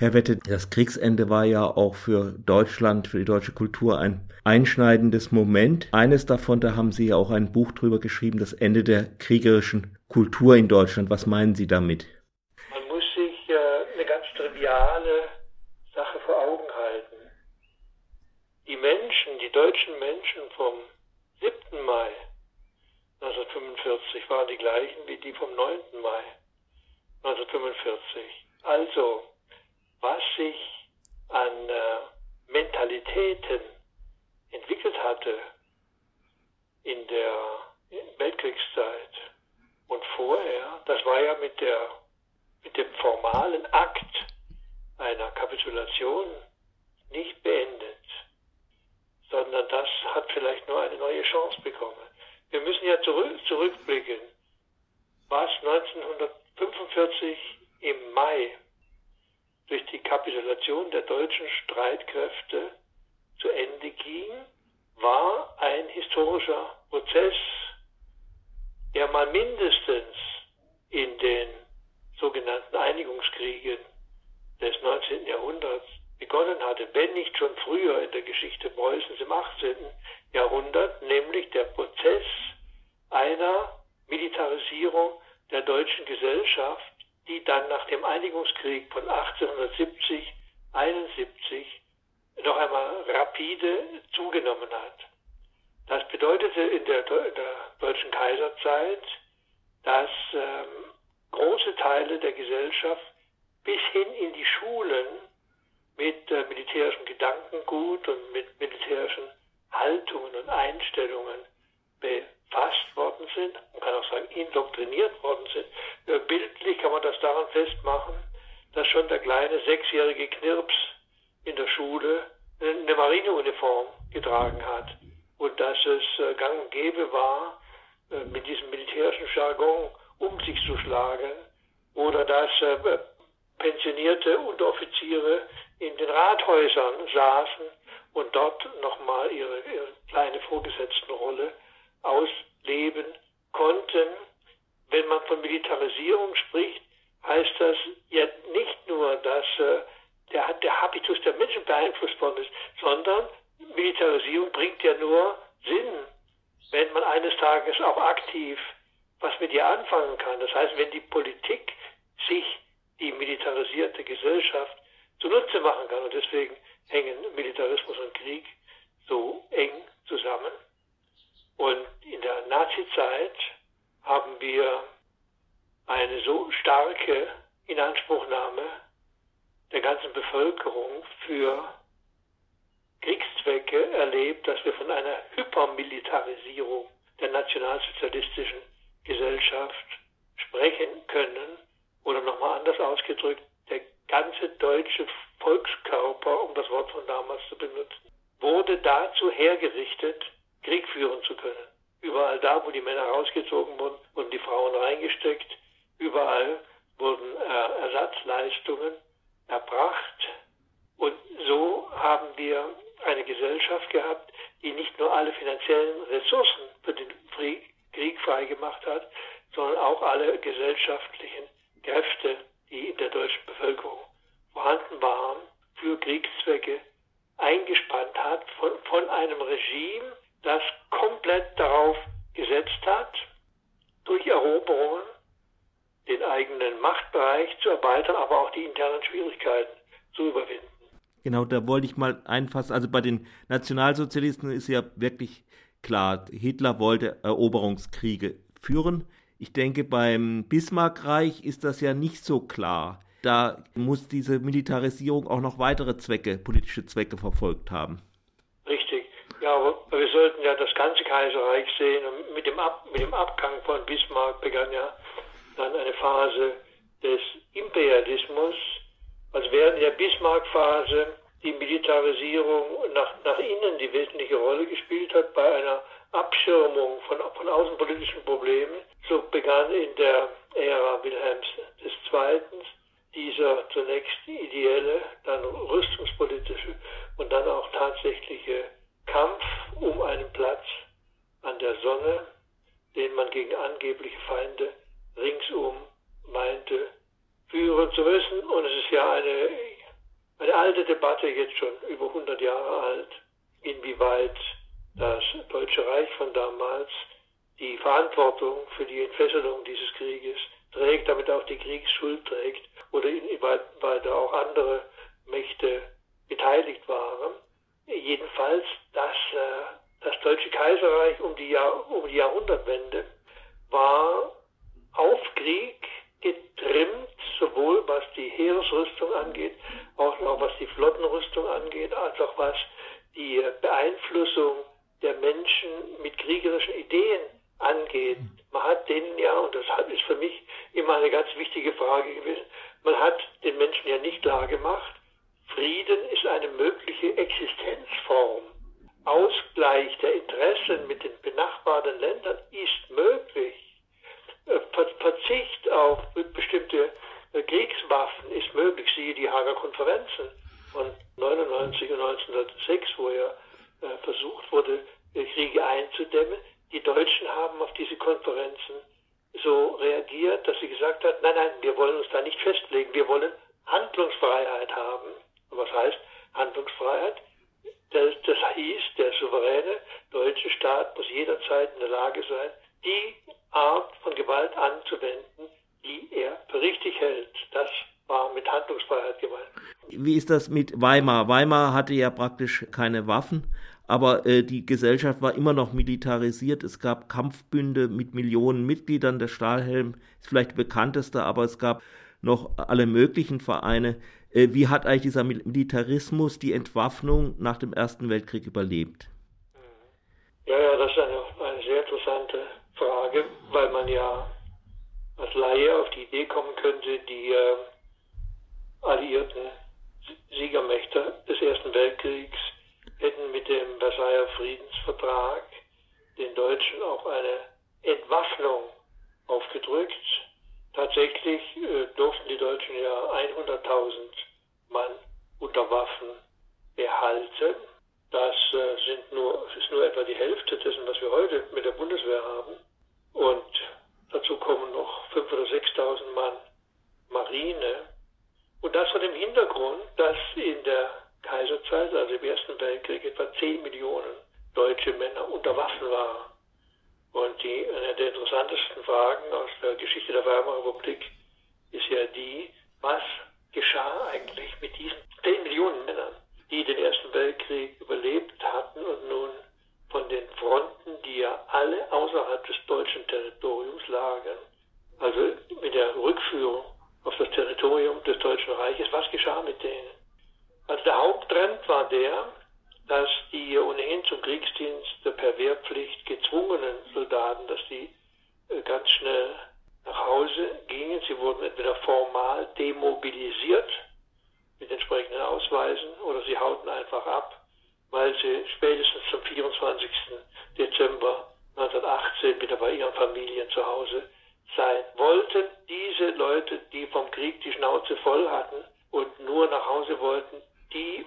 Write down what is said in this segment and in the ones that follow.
Herr Wette, das Kriegsende war ja auch für Deutschland, für die deutsche Kultur ein einschneidendes Moment. Eines davon, da haben Sie ja auch ein Buch drüber geschrieben, das Ende der kriegerischen Kultur in Deutschland. Was meinen Sie damit? Man muss sich äh, eine ganz triviale Sache vor Augen halten. Die Menschen, die deutschen Menschen vom 7. Mai 1945 waren die gleichen wie die vom 9. Mai 1945. Also was sich an äh, Mentalitäten entwickelt hatte in der Weltkriegszeit und vorher, das war ja mit der mit dem formalen Akt einer Kapitulation nicht beendet, sondern das hat vielleicht nur eine neue Chance bekommen. Wir müssen ja zurück, zurückblicken, was 1945 im Mai durch die Kapitulation der deutschen Streitkräfte zu Ende ging, war ein historischer Prozess, der mal mindestens in den sogenannten Einigungskriegen des 19. Jahrhunderts begonnen hatte, wenn nicht schon früher in der Geschichte Preußens im 18. Jahrhundert, nämlich der Prozess einer Militarisierung der deutschen Gesellschaft die dann nach dem Einigungskrieg von 1870, 71 noch einmal rapide zugenommen hat. Das bedeutete in der, in der deutschen Kaiserzeit, dass ähm, große Teile der Gesellschaft bis hin in die Schulen mit äh, militärischem Gedankengut und mit militärischen Haltungen und Einstellungen befasst worden sind, kann sagen indoktriniert worden sind. Äh, bildlich kann man das daran festmachen, dass schon der kleine sechsjährige Knirps in der Schule eine Marineuniform getragen hat und dass es äh, gang und gäbe war, äh, mit diesem militärischen Jargon um sich zu schlagen oder dass pensionierte Unteroffiziere in den Rathäusern saßen und dort nochmal ihre, ihre kleine Vorgesetztenrolle ausleben konnten. Wenn man von Militarisierung spricht, heißt das ja nicht nur, dass äh, der, der Habitus der Menschen beeinflusst worden ist, sondern Militarisierung bringt ja nur Sinn, wenn man eines Tages auch aktiv was mit ihr anfangen kann. Das heißt, wenn die Politik sich die militarisierte Gesellschaft zunutze machen kann. Und deswegen hängen Militarismus und Krieg so eng zusammen. Und in der Nazizeit haben wir eine so starke Inanspruchnahme der ganzen Bevölkerung für Kriegszwecke erlebt, dass wir von einer Hypermilitarisierung der nationalsozialistischen Gesellschaft sprechen können. Oder nochmal anders ausgedrückt, der ganze deutsche Volkskörper, um das Wort von damals zu benutzen, wurde dazu hergerichtet, Krieg führen zu können. Überall da, wo die Männer rausgezogen wurden, wurden die Frauen reingesteckt. Überall wurden äh, Ersatzleistungen erbracht. Und so haben wir eine Gesellschaft gehabt, die nicht nur alle finanziellen Ressourcen für den Krieg freigemacht hat, sondern auch alle gesellschaftlichen Kräfte, die in der deutschen Bevölkerung vorhanden waren, für Kriegszwecke eingespannt hat von, von einem Regime, das komplett darauf gesetzt hat, durch Eroberungen den eigenen Machtbereich zu erweitern, aber auch die internen Schwierigkeiten zu überwinden. Genau, da wollte ich mal einfassen. Also bei den Nationalsozialisten ist ja wirklich klar, Hitler wollte Eroberungskriege führen. Ich denke, beim Bismarckreich ist das ja nicht so klar. Da muss diese Militarisierung auch noch weitere Zwecke, politische Zwecke verfolgt haben. Ja, aber wir sollten ja das ganze Kaiserreich sehen. Und mit dem, Ab mit dem Abgang von Bismarck begann ja dann eine Phase des Imperialismus, als während der Bismarck-Phase die Militarisierung nach, nach innen die wesentliche Rolle gespielt hat bei einer Abschirmung von, von außenpolitischen Problemen. So begann in der Ära Wilhelms II. dieser zunächst ideelle, dann rüstungspolitische und dann auch tatsächliche Kampf um einen Platz an der Sonne, den man gegen angebliche Feinde ringsum meinte führen zu müssen. Und es ist ja eine alte Debatte, jetzt schon über 100 Jahre alt, inwieweit das Deutsche Reich von damals die Verantwortung für die Entfesselung dieses Krieges trägt, damit auch die Kriegsschuld trägt oder inwieweit auch andere Mächte beteiligt waren. Jedenfalls, dass äh, das Deutsche Kaiserreich um die, Jahr, um die Jahrhundertwende war auf Krieg getrimmt, sowohl was die Heeresrüstung angeht, auch noch was die Flottenrüstung angeht, als auch was die Beeinflussung der Menschen mit kriegerischen Ideen angeht. Man hat denen ja, und das ist für mich immer eine ganz wichtige Frage gewesen, man hat den Menschen ja nicht klar gemacht, Frieden ist eine mögliche Existenzform. Ausgleich der Interessen mit den benachbarten Ländern ist möglich. Äh, Verzicht auf bestimmte äh, Kriegswaffen ist möglich, siehe die Hager Konferenzen von 99 und 1906, wo ja äh, versucht wurde, Kriege einzudämmen. Die Deutschen haben auf diese Konferenzen so reagiert, dass sie gesagt hat, nein, nein, wir wollen uns da nicht festlegen, wir wollen Handlungsfreiheit haben. Und was heißt Handlungsfreiheit? Das, das hieß, der souveräne deutsche Staat muss jederzeit in der Lage sein, die Art von Gewalt anzuwenden, die er für richtig hält. Das war mit Handlungsfreiheit gemeint. Wie ist das mit Weimar? Weimar hatte ja praktisch keine Waffen, aber äh, die Gesellschaft war immer noch militarisiert. Es gab Kampfbünde mit Millionen Mitgliedern. Der Stahlhelm ist vielleicht bekannteste, aber es gab noch alle möglichen Vereine. Äh, wie hat eigentlich dieser Militarismus die Entwaffnung nach dem Ersten Weltkrieg überlebt? Ja, ja, das ist eine, eine sehr interessante Frage, weil man ja als Laie auf die Idee kommen könnte, die äh, alliierten Siegermächte des Ersten Weltkriegs hätten mit dem Versailler Friedensvertrag den Deutschen auch eine Entwaffnung aufgedrückt. Tatsächlich äh, durften die Deutschen ja 100.000 Mann unter Waffen behalten. Das äh, sind nur, ist nur etwa die Hälfte dessen, was wir heute mit der Bundeswehr haben. Und dazu kommen noch 5.000 oder 6.000 Mann Marine. Und das vor dem Hintergrund, dass in der Kaiserzeit, also im Ersten Weltkrieg, etwa 10 Millionen deutsche Männer unter Waffen waren. Und die, eine der interessantesten Fragen aus der Geschichte der Weimarer Republik ist ja die, was geschah eigentlich mit diesen 10 Millionen Männern, die den Ersten Weltkrieg überlebt hatten und nun von den Fronten, die ja alle außerhalb des deutschen Territoriums lagen, also mit der Rückführung auf das Territorium des Deutschen Reiches, was geschah mit denen? Also der Haupttrend war der, dass die ohnehin zum Kriegsdienst per Wehrpflicht gezwungenen Soldaten, dass die äh, ganz schnell nach Hause gingen. Sie wurden entweder formal demobilisiert mit entsprechenden Ausweisen oder sie hauten einfach ab, weil sie spätestens zum 24. Dezember 1918 wieder bei ihren Familien zu Hause sein wollten. Diese Leute, die vom Krieg die Schnauze voll hatten und nur nach Hause wollten, die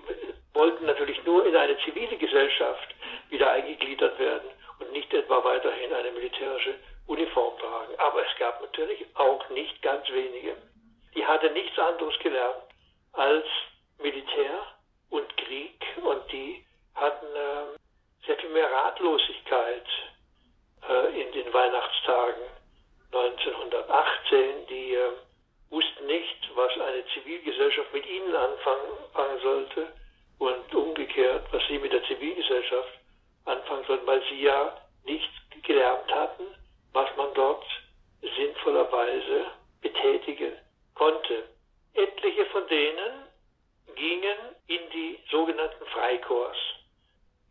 wollten natürlich nur in eine zivile Gesellschaft wieder eingegliedert werden und nicht etwa weiterhin eine militärische Uniform tragen. Aber es gab natürlich auch nicht ganz wenige, die hatten nichts anderes gelernt als Militär und Krieg und die hatten äh, sehr viel mehr Ratlosigkeit äh, in den Weihnachtstagen 1918. Die äh, wussten nicht, was eine Zivilgesellschaft mit ihnen anfangen was sie mit der Zivilgesellschaft anfangen sollten, weil sie ja nicht gelernt hatten, was man dort sinnvollerweise betätigen konnte. Etliche von denen gingen in die sogenannten Freikorps.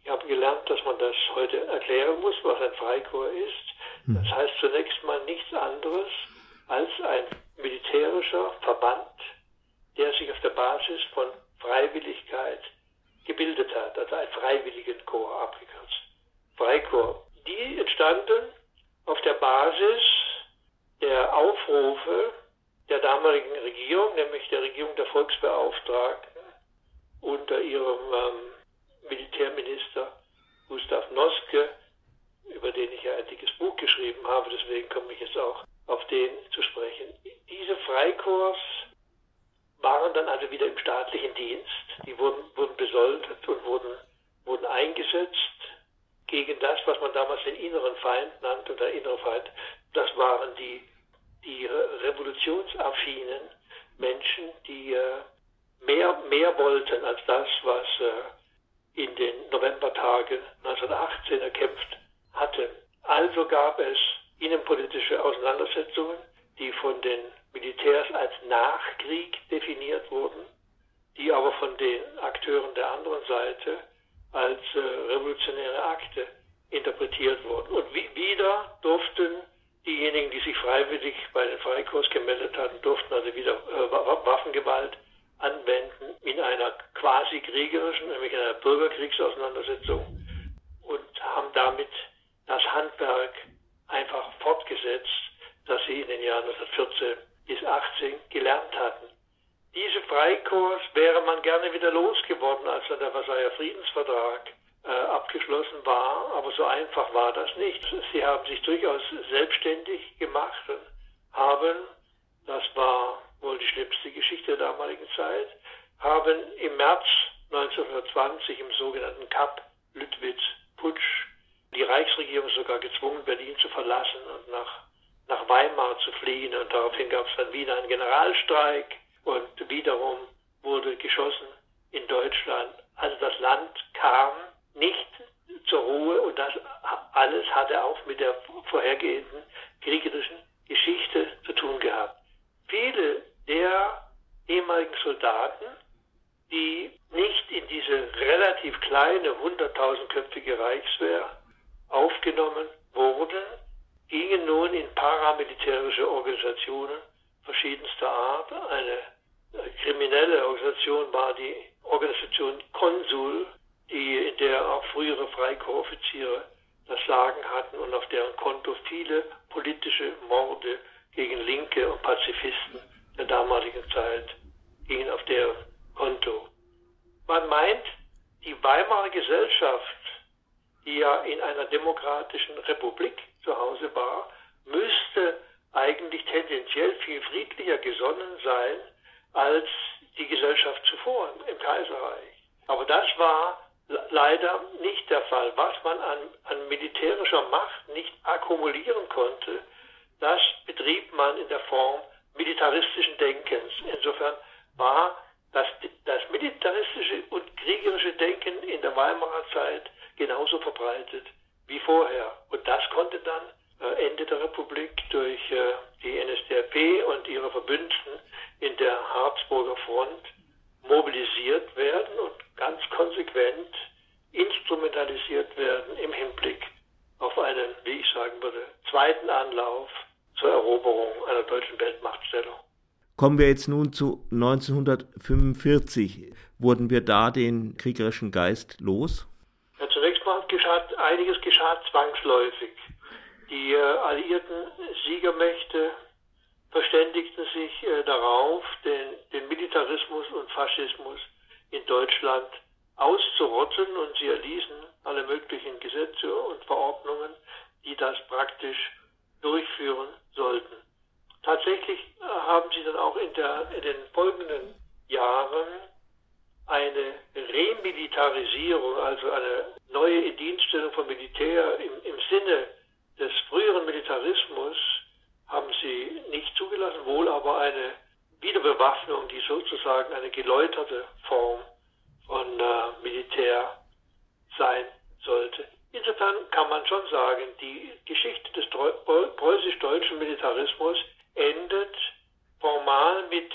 Ich habe gelernt, dass man das heute erklären muss, was ein Freikorps ist. Hm. Das heißt zunächst mal nichts anderes als ein militärischer Verband, der sich auf der Basis von Freiwilligkeit gebildet hat, also ein Freiwilligenkorps abgekürzt. Freikorps. Die entstanden auf der Basis der Aufrufe der damaligen Regierung, nämlich der Regierung der Volksbeauftragten unter ihrem ähm, Militärminister Gustav Noske, über den ich ja ein dickes Buch geschrieben habe, deswegen komme ich jetzt auch auf den zu sprechen. Diese Freikorps waren dann also wieder im staatlichen Dienst. gesoldet und wurden, wurden eingesetzt gegen das, was man damals den inneren Feind nannte, der innere Feind. Das waren die, die revolutionsaffinen Menschen, die äh, mehr, mehr wollten als das, was äh, in den Novembertagen 1918 erkämpft hatte. Also gab es innenpolitische Auseinandersetzungen, die von den Militärs als Nachkrieg definiert wurden, die aber von den Akteuren der anderen Seite als äh, revolutionäre Akte interpretiert wurden. Und wie, wieder durften diejenigen, die sich freiwillig bei den Freikorps gemeldet hatten, durften also wieder äh, Waffengewalt anwenden in einer quasi kriegerischen, nämlich in einer Bürgerkriegsauseinandersetzung und haben damit das Handwerk einfach fortgesetzt, Jahren 1914 bis 18 gelernt hatten. Diese Freikorps wäre man gerne wieder losgeworden, als dann der Versailler Friedensvertrag äh, abgeschlossen war, aber so einfach war das nicht. Sie haben sich durchaus selbstständig gemacht und haben, das war wohl die schlimmste Geschichte der damaligen Zeit, haben im März 1920 im sogenannten Kap Lüttwitz Putsch die Reichsregierung sogar gezwungen, Berlin zu verlassen Weimar zu fliehen. Und daraufhin gab es dann wieder einen Generalstreik und wiederum wurde geschossen in Deutschland. Also das Land kam nicht zur Ruhe und das alles hatte auch mit der vorhergehenden kriegerischen Geschichte zu tun gehabt. Viele der ehemaligen Soldaten, die nicht in diese relativ kleine 100.000-köpfige Reichswehr aufgenommen wurden, gingen nun in paramilitärische Organisationen verschiedenster Art. Eine kriminelle Organisation war die Organisation Konsul, die, in der auch frühere Freikorpsoffiziere das Sagen hatten und auf deren Konto viele politische Morde gegen Linke und Pazifisten der damaligen Zeit gingen auf deren Konto. Man meint, die Weimarer Gesellschaft die ja in einer demokratischen Republik zu Hause war, müsste eigentlich tendenziell viel friedlicher gesonnen sein als die Gesellschaft zuvor im Kaiserreich. Aber das war leider nicht der Fall. Was man an, an militärischer Macht nicht akkumulieren konnte, das betrieb man in der Form militaristischen Denkens. Insofern war das, das militaristische und kriegerische Denken in der Weimarer Zeit genauso verbreitet wie vorher. Und das konnte dann Ende der Republik durch äh, die NSDAP und ihre Verbündeten in der Harzburger Front mobilisiert werden und ganz konsequent instrumentalisiert werden im Hinblick auf einen, wie ich sagen würde, zweiten Anlauf zur Eroberung einer deutschen Weltmachtstellung. Kommen wir jetzt nun zu 1945. Wurden wir da den kriegerischen Geist los? geschah, einiges geschah zwangsläufig. Die äh, alliierten Siegermächte verständigten sich äh, darauf, den, den Militarismus und Faschismus in Deutschland auszurotten und sie erließen alle möglichen Gesetze und Verordnungen, die das praktisch durchführen sollten. Tatsächlich äh, haben sie dann auch in, der, in den folgenden Jahren eine Remilitarisierung, also eine neue Indienststellung von Militär im, im Sinne des früheren Militarismus haben sie nicht zugelassen, wohl aber eine Wiederbewaffnung, die sozusagen eine geläuterte Form von äh, Militär sein sollte. Insofern kann man schon sagen, die Geschichte des preußisch-deutschen Militarismus endet formal mit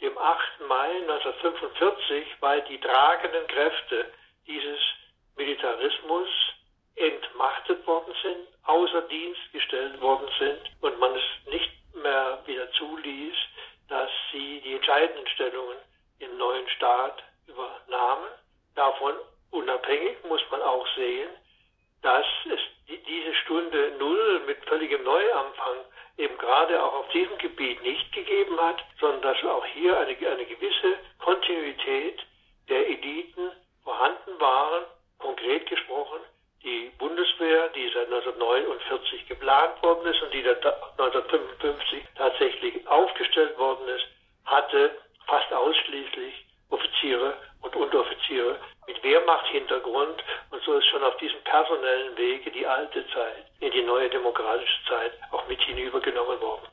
dem 8. Mai 1945, weil die tragenden Kräfte dieses Militarismus entmachtet worden sind, außer Dienst gestellt worden sind und man es nicht mehr wieder zuließ, dass sie die entscheidenden Stellungen im neuen Staat übernahmen. Davon unabhängig muss man auch sehen, dass es diese Stunde Null mit völligem Neuanfang eben gerade auch auf diesem Gebiet nicht gegeben hat, sondern dass auch hier eine, eine gewisse Kontinuität der Eliten vorhanden waren. Konkret gesprochen, Bundeswehr, die seit 1949 geplant worden ist und die 1955 tatsächlich aufgestellt worden ist, hatte fast ausschließlich Offiziere und Unteroffiziere mit Wehrmachthintergrund und so ist schon auf diesem personellen Wege die alte Zeit in die neue demokratische Zeit auch mit hinübergenommen worden.